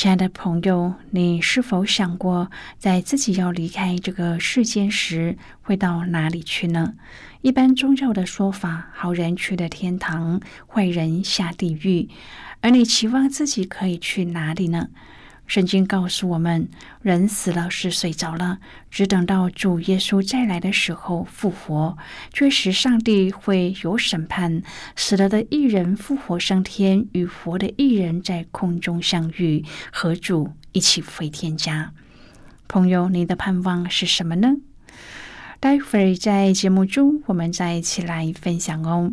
亲爱的朋友，你是否想过，在自己要离开这个世间时，会到哪里去呢？一般宗教的说法，好人去的天堂，坏人下地狱，而你期望自己可以去哪里呢？圣经告诉我们，人死了是睡着了，只等到主耶稣再来的时候复活。确实，上帝会有审判，死了的一人复活升天，与活的一人在空中相遇，和主一起回天家。朋友，你的盼望是什么呢？待会儿在节目中，我们再一起来分享哦。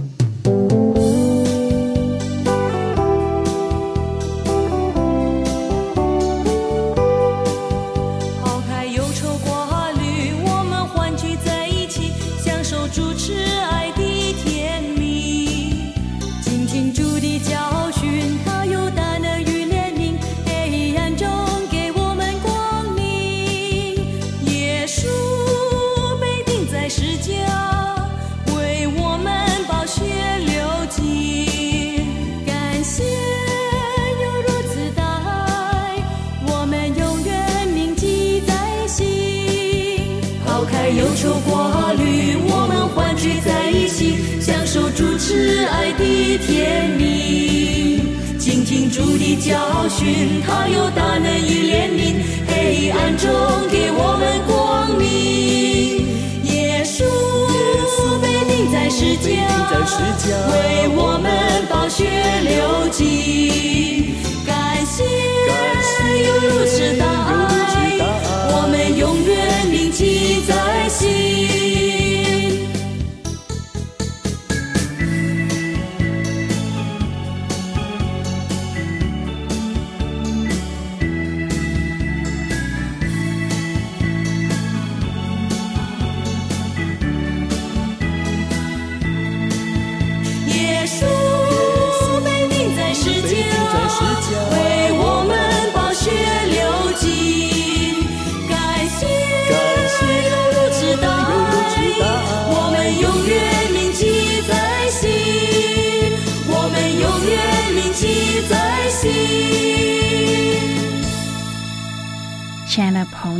教训，他有大能与怜悯，黑暗中给我们光明。耶稣被钉在石架，为我们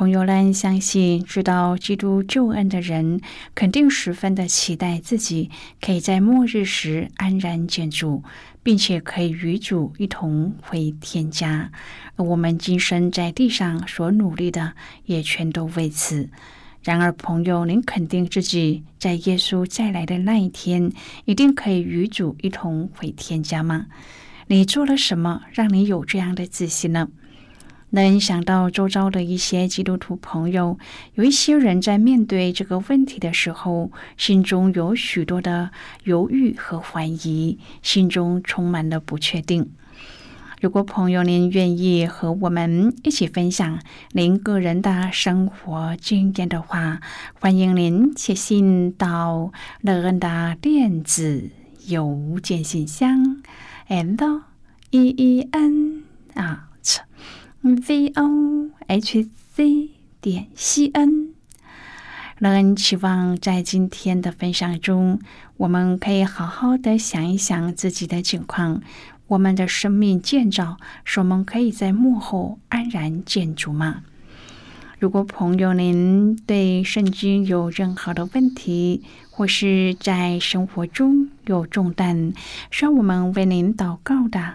朋友们，相信知道基督救恩的人，肯定十分的期待自己可以在末日时安然见主。并且可以与主一同回天家，而我们今生在地上所努力的，也全都为此。然而，朋友，您肯定自己在耶稣再来的那一天，一定可以与主一同回天家吗？你做了什么，让你有这样的自信呢？能想到周遭的一些基督徒朋友，有一些人在面对这个问题的时候，心中有许多的犹豫和怀疑，心中充满了不确定。如果朋友您愿意和我们一起分享您个人的生活经验的话，欢迎您写信到乐恩的电子邮件信箱，and e e n 啊。V o h c 点 c n，乐恩期望在今天的分享中，我们可以好好的想一想自己的境况。我们的生命建造，使我们可以在幕后安然建筑吗？如果朋友您对圣经有任何的问题，或是在生活中有重担，需要我们为您祷告的。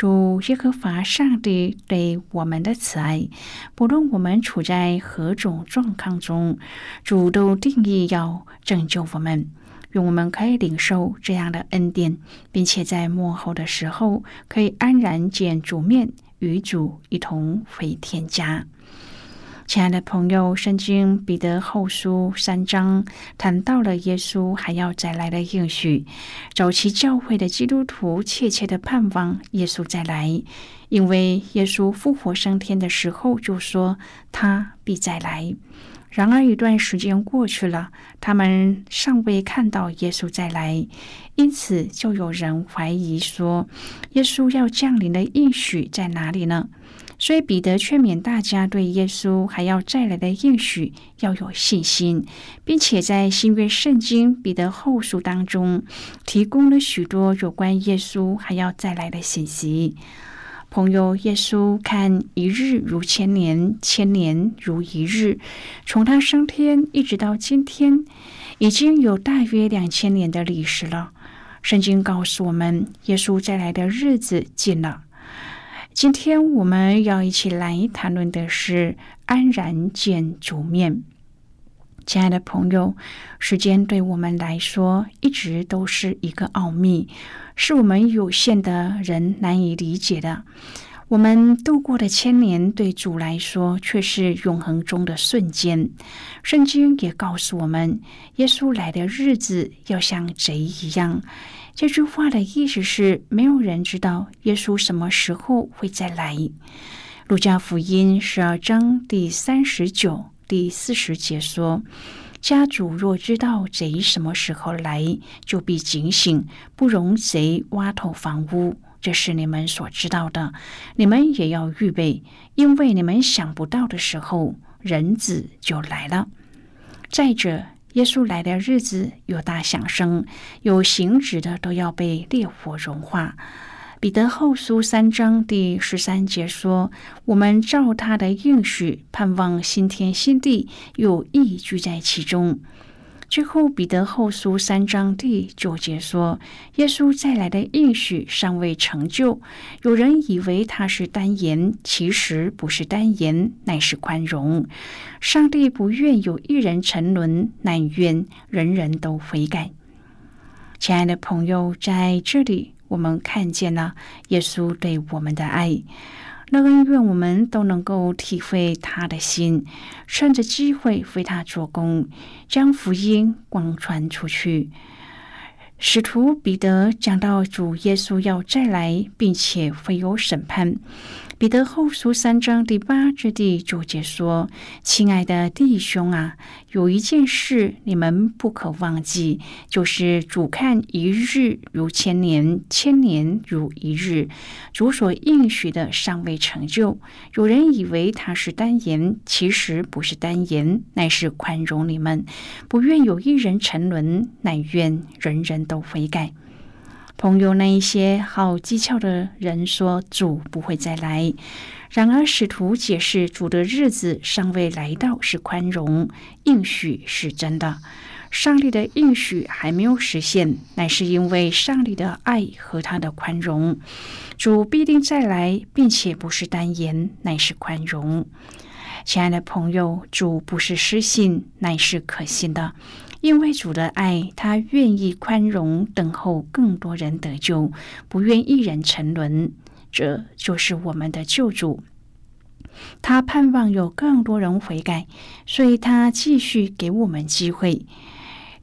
主耶和华上帝对我们的慈爱，不论我们处在何种状况中，主都定义要拯救我们，愿我们可以领受这样的恩典，并且在幕后的时候可以安然见主面，与主一同回天家。亲爱的朋友，圣经彼得后书三章谈到了耶稣还要再来的应许。早期教会的基督徒切切的盼望耶稣再来，因为耶稣复活升天的时候就说他必再来。然而一段时间过去了，他们尚未看到耶稣再来，因此就有人怀疑说，耶稣要降临的应许在哪里呢？所以，彼得劝勉大家对耶稣还要再来的应许要有信心，并且在新约圣经彼得后书当中提供了许多有关耶稣还要再来的信息。朋友，耶稣看一日如千年，千年如一日，从他升天一直到今天，已经有大约两千年的历史了。圣经告诉我们，耶稣再来的日子近了。今天我们要一起来谈论的是安然见主面。亲爱的朋友，时间对我们来说一直都是一个奥秘，是我们有限的人难以理解的。我们度过的千年，对主来说却是永恒中的瞬间。圣经也告诉我们，耶稣来的日子要像贼一样。这句话的意思是，没有人知道耶稣什么时候会再来。路加福音十二章第三十九、第四十节说：“家主若知道贼什么时候来，就必警醒，不容贼挖透房屋。”这是你们所知道的，你们也要预备，因为你们想不到的时候，人子就来了。再者，耶稣来的日子有大响声，有行止的都要被烈火融化。彼得后书三章第十三节说：“我们照他的应许，盼望新天新地，又亦居在其中。”最后，彼得后书三章第九节说：“耶稣再来的应许尚未成就。有人以为他是单言，其实不是单言，乃是宽容。上帝不愿有一人沉沦，乃愿人人都悔改。”亲爱的朋友，在这里我们看见了耶稣对我们的爱。那恩愿我们都能够体会他的心，趁着机会为他做工，将福音广传出去。使徒彼得讲到主耶稣要再来，并且会有审判。彼得后书三章第八至第九节说：“亲爱的弟兄啊，有一件事你们不可忘记，就是主看一日如千年，千年如一日。主所应许的尚未成就。有人以为他是单言，其实不是单言，乃是宽容你们，不愿有一人沉沦，乃愿人人都悔改。”朋友那一些好机巧的人说主不会再来，然而使徒解释主的日子尚未来到是宽容，应许是真的。上帝的应许还没有实现，乃是因为上帝的爱和他的宽容。主必定再来，并且不是单言，乃是宽容。亲爱的朋友，主不是失信，乃是可信的。因为主的爱，他愿意宽容，等候更多人得救，不愿一人沉沦。这就是我们的救主。他盼望有更多人悔改，所以他继续给我们机会。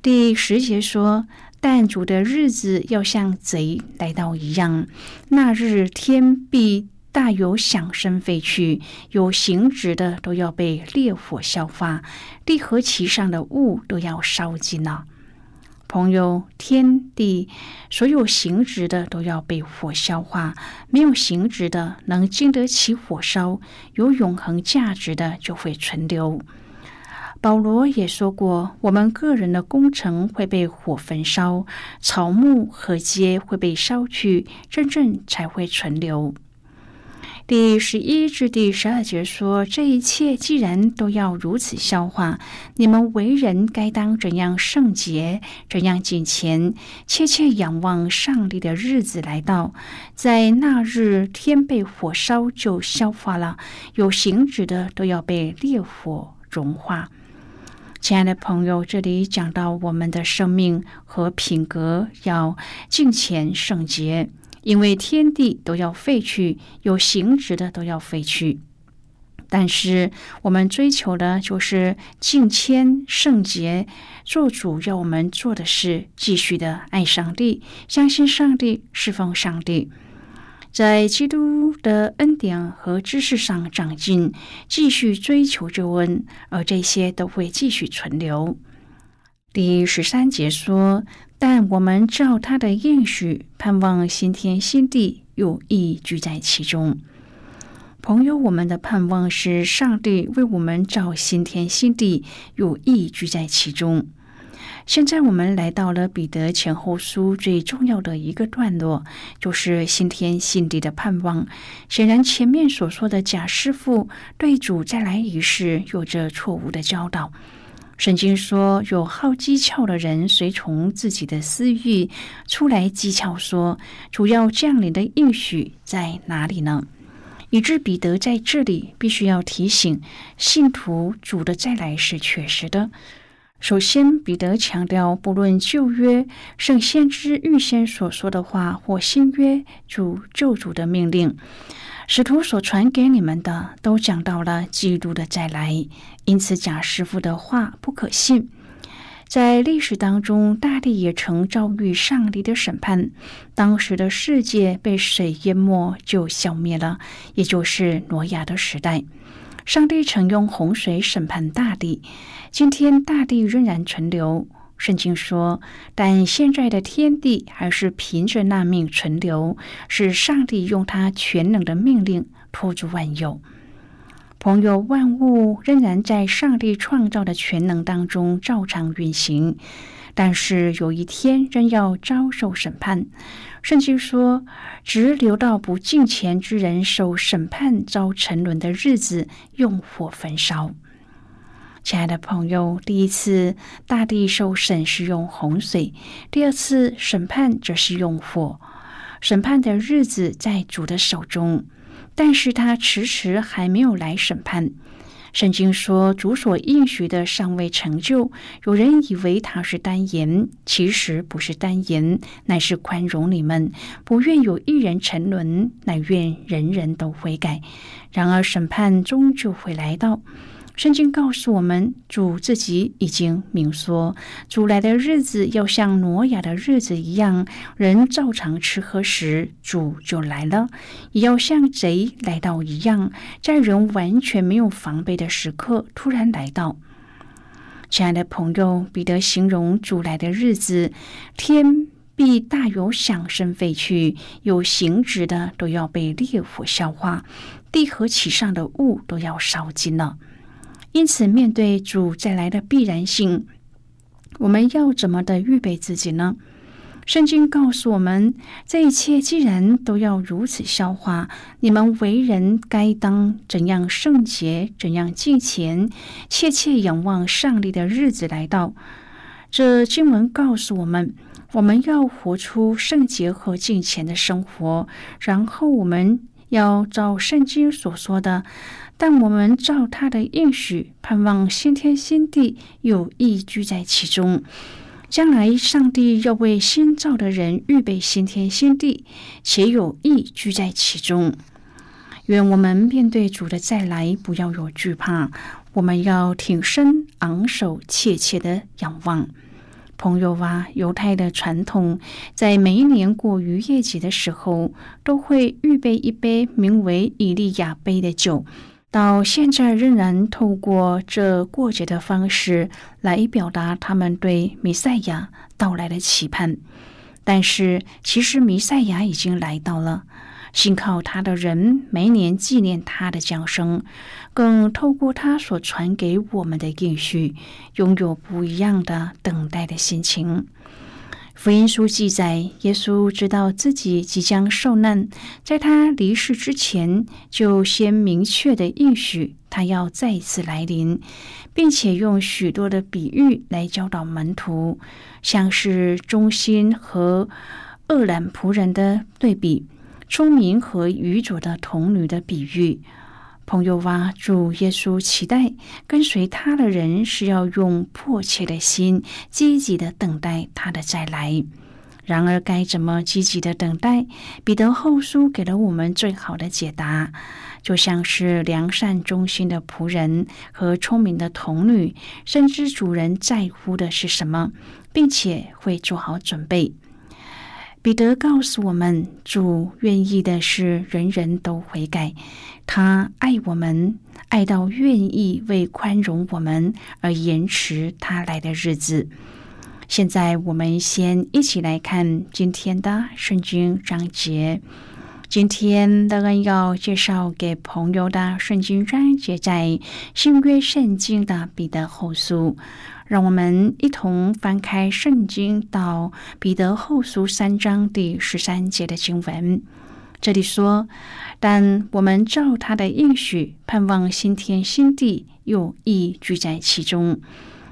第十节说：“但主的日子要像贼来到一样，那日天必大有响声飞去，有行止的都要被烈火消化，地和其上的物都要烧尽了。朋友，天地所有行止的都要被火消化，没有行止的能经得起火烧，有永恒价值的就会存留。”保罗也说过，我们个人的工程会被火焚烧，草木和街会被烧去，真正才会存留。第十一至第十二节说，这一切既然都要如此消化，你们为人该当怎样圣洁，怎样敬虔，切切仰望上帝的日子来到，在那日天被火烧就消化了，有形质的都要被烈火融化。亲爱的朋友，这里讲到我们的生命和品格要敬虔圣洁，因为天地都要废去，有形质的都要废去。但是我们追求的就是敬谦圣洁，做主要我们做的是继续的爱上帝，相信上帝，侍奉上帝。在基督的恩典和知识上长进，继续追求救恩，而这些都会继续存留。第十三节说：“但我们照他的应许，盼望新天新地，有意居在其中。”朋友，我们的盼望是上帝为我们造新天新地，有意居在其中。现在我们来到了彼得前后书最重要的一个段落，就是新天新地的盼望。显然，前面所说的假师傅对主再来一事有着错误的教导。圣经说，有好机巧的人随从自己的私欲出来讥诮说：“主要降临的应许在哪里呢？”以致彼得在这里必须要提醒信徒，主的再来是确实的。首先，彼得强调，不论旧约圣先知预先所说的话，或新约主救主的命令，使徒所传给你们的，都讲到了基督的再来。因此，假师傅的话不可信。在历史当中，大地也曾遭遇上帝的审判，当时的世界被水淹没，就消灭了，也就是挪亚的时代。上帝曾用洪水审判大地，今天大地仍然存留。圣经说，但现在的天地还是凭着那命存留，是上帝用他全能的命令托住万有。朋友，万物仍然在上帝创造的全能当中照常运行。但是有一天仍要遭受审判，圣经说，直留到不敬虔之人受审判、遭沉沦的日子，用火焚烧。亲爱的朋友，第一次大地受审是用洪水，第二次审判则是用火。审判的日子在主的手中，但是他迟迟还没有来审判。圣经说：“主所应许的尚未成就。”有人以为他是单言，其实不是单言，乃是宽容你们，不愿有一人沉沦，乃愿人人都悔改。然而审判终究会来到。圣经告诉我们，主自己已经明说，主来的日子要像挪亚的日子一样，人照常吃喝时，主就来了；也要像贼来到一样，在人完全没有防备的时刻突然来到。亲爱的朋友，彼得形容主来的日子，天必大有响声飞去，有形质的都要被烈火消化，地和其上的物都要烧尽了。因此，面对主再来的必然性，我们要怎么的预备自己呢？圣经告诉我们，这一切既然都要如此消化，你们为人该当怎样圣洁，怎样敬虔，切切仰望上帝的日子来到。这经文告诉我们，我们要活出圣洁和敬虔的生活，然后我们要照圣经所说的，但我们照他的应许，盼望新天新地有意居在其中。将来，上帝要为新造的人预备新天新地，且有意居在其中。愿我们面对主的再来，不要有惧怕，我们要挺身昂首，切切的仰望。朋友啊，犹太的传统，在每一年过逾越节的时候，都会预备一杯名为以利亚杯的酒。到现在仍然透过这过节的方式来表达他们对弥赛亚到来的期盼，但是其实弥赛亚已经来到了，信靠他的人每年纪念他的降生，更透过他所传给我们的应许，拥有不一样的等待的心情。福音书记载，耶稣知道自己即将受难，在他离世之前，就先明确的应许他要再次来临，并且用许多的比喻来教导门徒，像是忠心和恶懒仆人的对比，聪明和愚拙的童女的比喻。朋友哇，主耶稣期待跟随他的人是要用迫切的心，积极的等待他的再来。然而，该怎么积极的等待？彼得后书给了我们最好的解答，就像是良善忠心的仆人和聪明的童女，深知主人在乎的是什么，并且会做好准备。彼得告诉我们，主愿意的是人人都悔改。他爱我们，爱到愿意为宽容我们而延迟他来的日子。现在，我们先一起来看今天的圣经章节。今天的人要介绍给朋友的圣经章节，在新约圣经的彼得后书。让我们一同翻开圣经，到彼得后书三章第十三节的经文。这里说：“但我们照他的应许，盼望新天新地，又意居在其中。”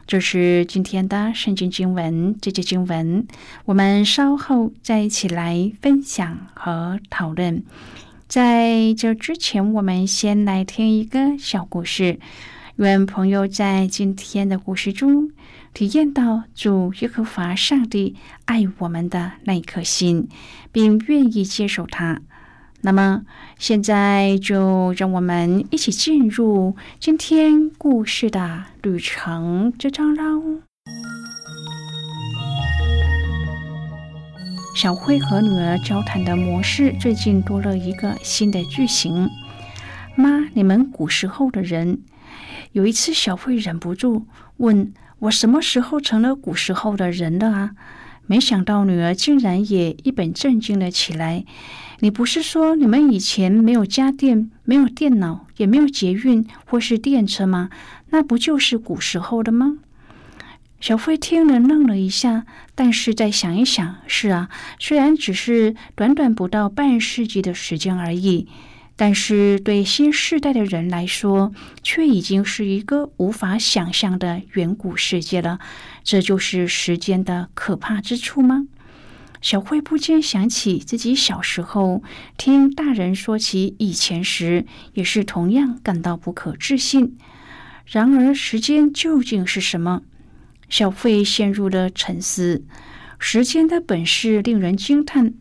这是今天的圣经经文。这节经文，我们稍后再一起来分享和讨论。在这之前，我们先来听一个小故事。愿朋友在今天的故事中体验到主耶和华上帝爱我们的那一颗心，并愿意接受他。那么，现在就让我们一起进入今天故事的旅程之中喽。小慧和女儿交谈的模式最近多了一个新的句型：“妈，你们古时候的人。”有一次，小慧忍不住问我：“什么时候成了古时候的人了啊？”没想到女儿竟然也一本正经了起来：“你不是说你们以前没有家电、没有电脑、也没有捷运或是电车吗？那不就是古时候的吗？”小慧听了愣了一下，但是再想一想，是啊，虽然只是短短不到半世纪的时间而已。但是对新时代的人来说，却已经是一个无法想象的远古世界了。这就是时间的可怕之处吗？小慧不禁想起自己小时候听大人说起以前时，也是同样感到不可置信。然而，时间究竟是什么？小慧陷入了沉思。时间的本事令人惊叹，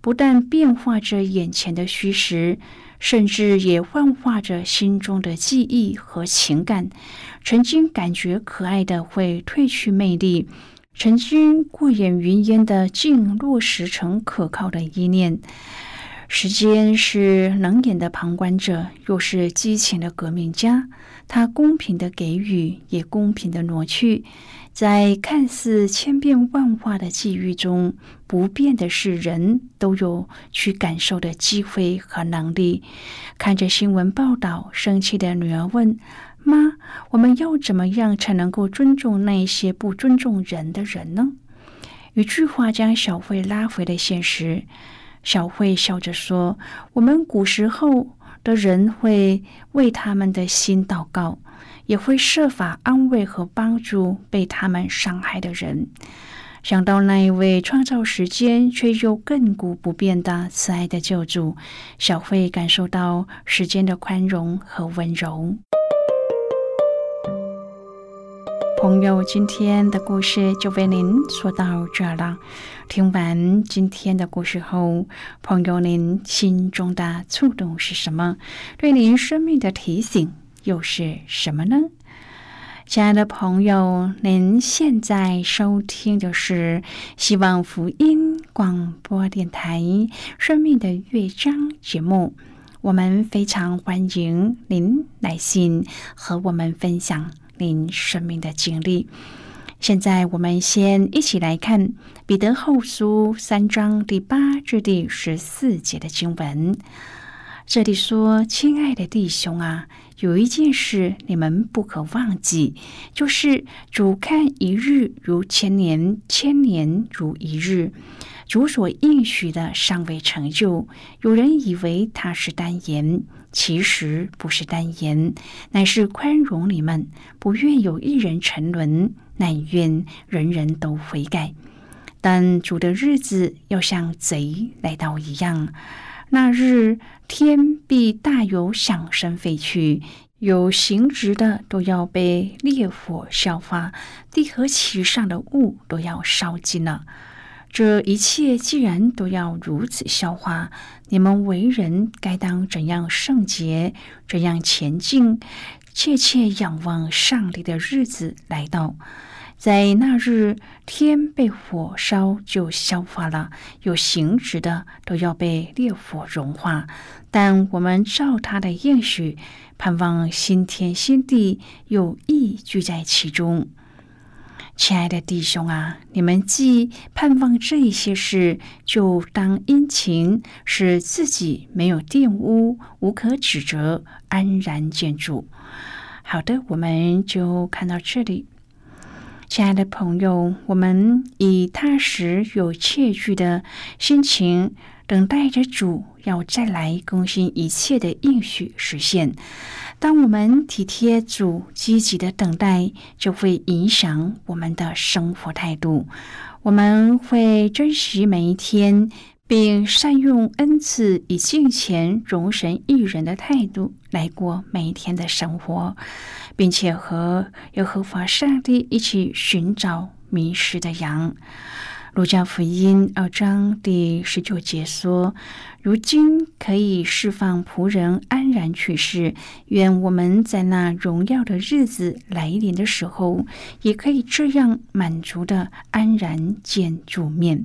不但变化着眼前的虚实。甚至也幻化着心中的记忆和情感。曾经感觉可爱的会褪去魅力，曾经过眼云烟的竟落实成可靠的依恋。时间是冷眼的旁观者，又是激情的革命家。他公平的给予，也公平的挪去。在看似千变万化的际遇中，不变的是人都有去感受的机会和能力。看着新闻报道，生气的女儿问：“妈，我们要怎么样才能够尊重那些不尊重人的人呢？”一句话将小慧拉回了现实。小慧笑着说：“我们古时候的人会为他们的心祷告，也会设法安慰和帮助被他们伤害的人。”想到那一位创造时间却又亘古不变的慈爱的救主，小慧感受到时间的宽容和温柔。朋友，今天的故事就为您说到这了。听完今天的故事后，朋友您心中的触动是什么？对您生命的提醒又是什么呢？亲爱的朋友，您现在收听的是希望福音广播电台《生命的乐章》节目。我们非常欢迎您来信和我们分享您生命的经历。现在，我们先一起来看《彼得后书》三章第八至第十四节的经文。这里说：“亲爱的弟兄啊。”有一件事你们不可忘记，就是主看一日如千年，千年如一日。主所应许的尚未成就，有人以为他是单言，其实不是单言，乃是宽容你们，不愿有一人沉沦，乃愿人人都悔改。但主的日子要像贼来到一样。那日，天必大有响声飞去，有行直的都要被烈火消化，地和其上的物都要烧尽了。这一切既然都要如此消化，你们为人该当怎样圣洁，怎样前进，切切仰望上帝的日子来到。在那日，天被火烧就消化了，有形质的都要被烈火融化。但我们照他的应许，盼望新天新地有意聚在其中。亲爱的弟兄啊，你们既盼望这些事，就当殷勤，使自己没有玷污，无可指责，安然见筑。好的，我们就看到这里。亲爱的朋友，我们以踏实有切据的心情，等待着主要再来更新一切的应许实现。当我们体贴主、积极的等待，就会影响我们的生活态度。我们会珍惜每一天。并善用恩赐，以敬虔、容神益人的态度来过每一天的生活，并且和耶和华上帝一起寻找迷失的羊。路加福音二章第十九节说：“如今可以释放仆人安然去世，愿我们在那荣耀的日子来临的时候，也可以这样满足的安然见主面。”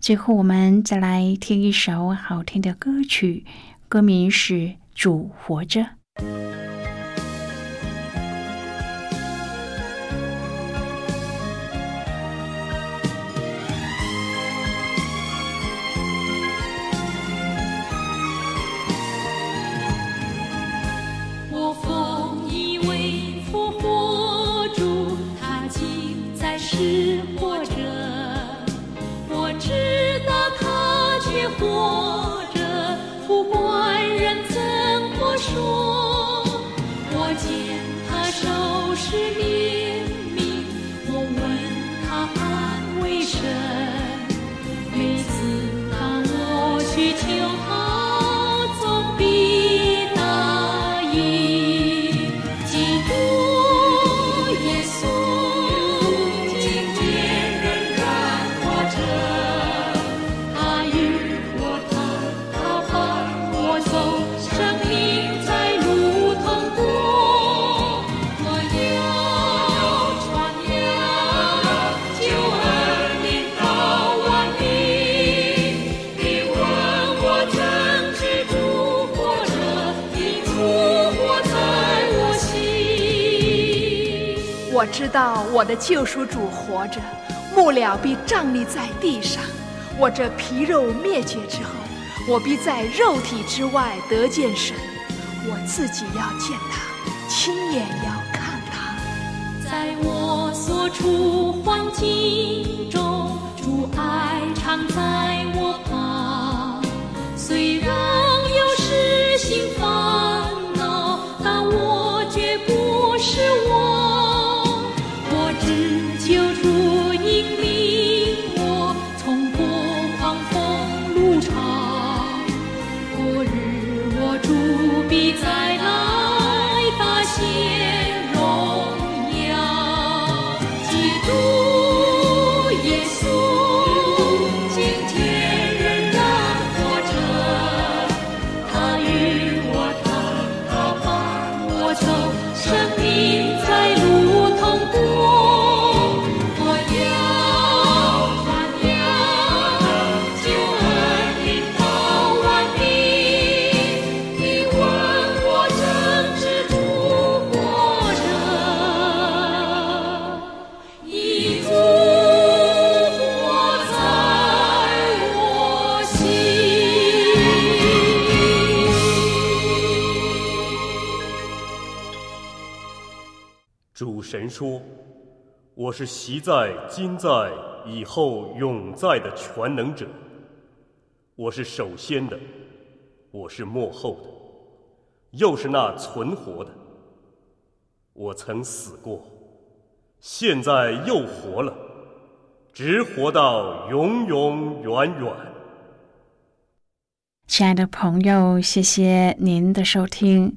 最后，我们再来听一首好听的歌曲，歌名是《主活着》。需求。我知道我的救赎主活着，木了必站立在地上。我这皮肉灭绝之后，我必在肉体之外得见神。我自己要见他，亲眼要看他。在我所处环境中，主爱常在我旁。虽然说：“我是习在、今在、以后永在的全能者。我是首先的，我是末后的，又是那存活的。我曾死过，现在又活了，直活到永永远远。”亲爱的朋友，谢谢您的收听。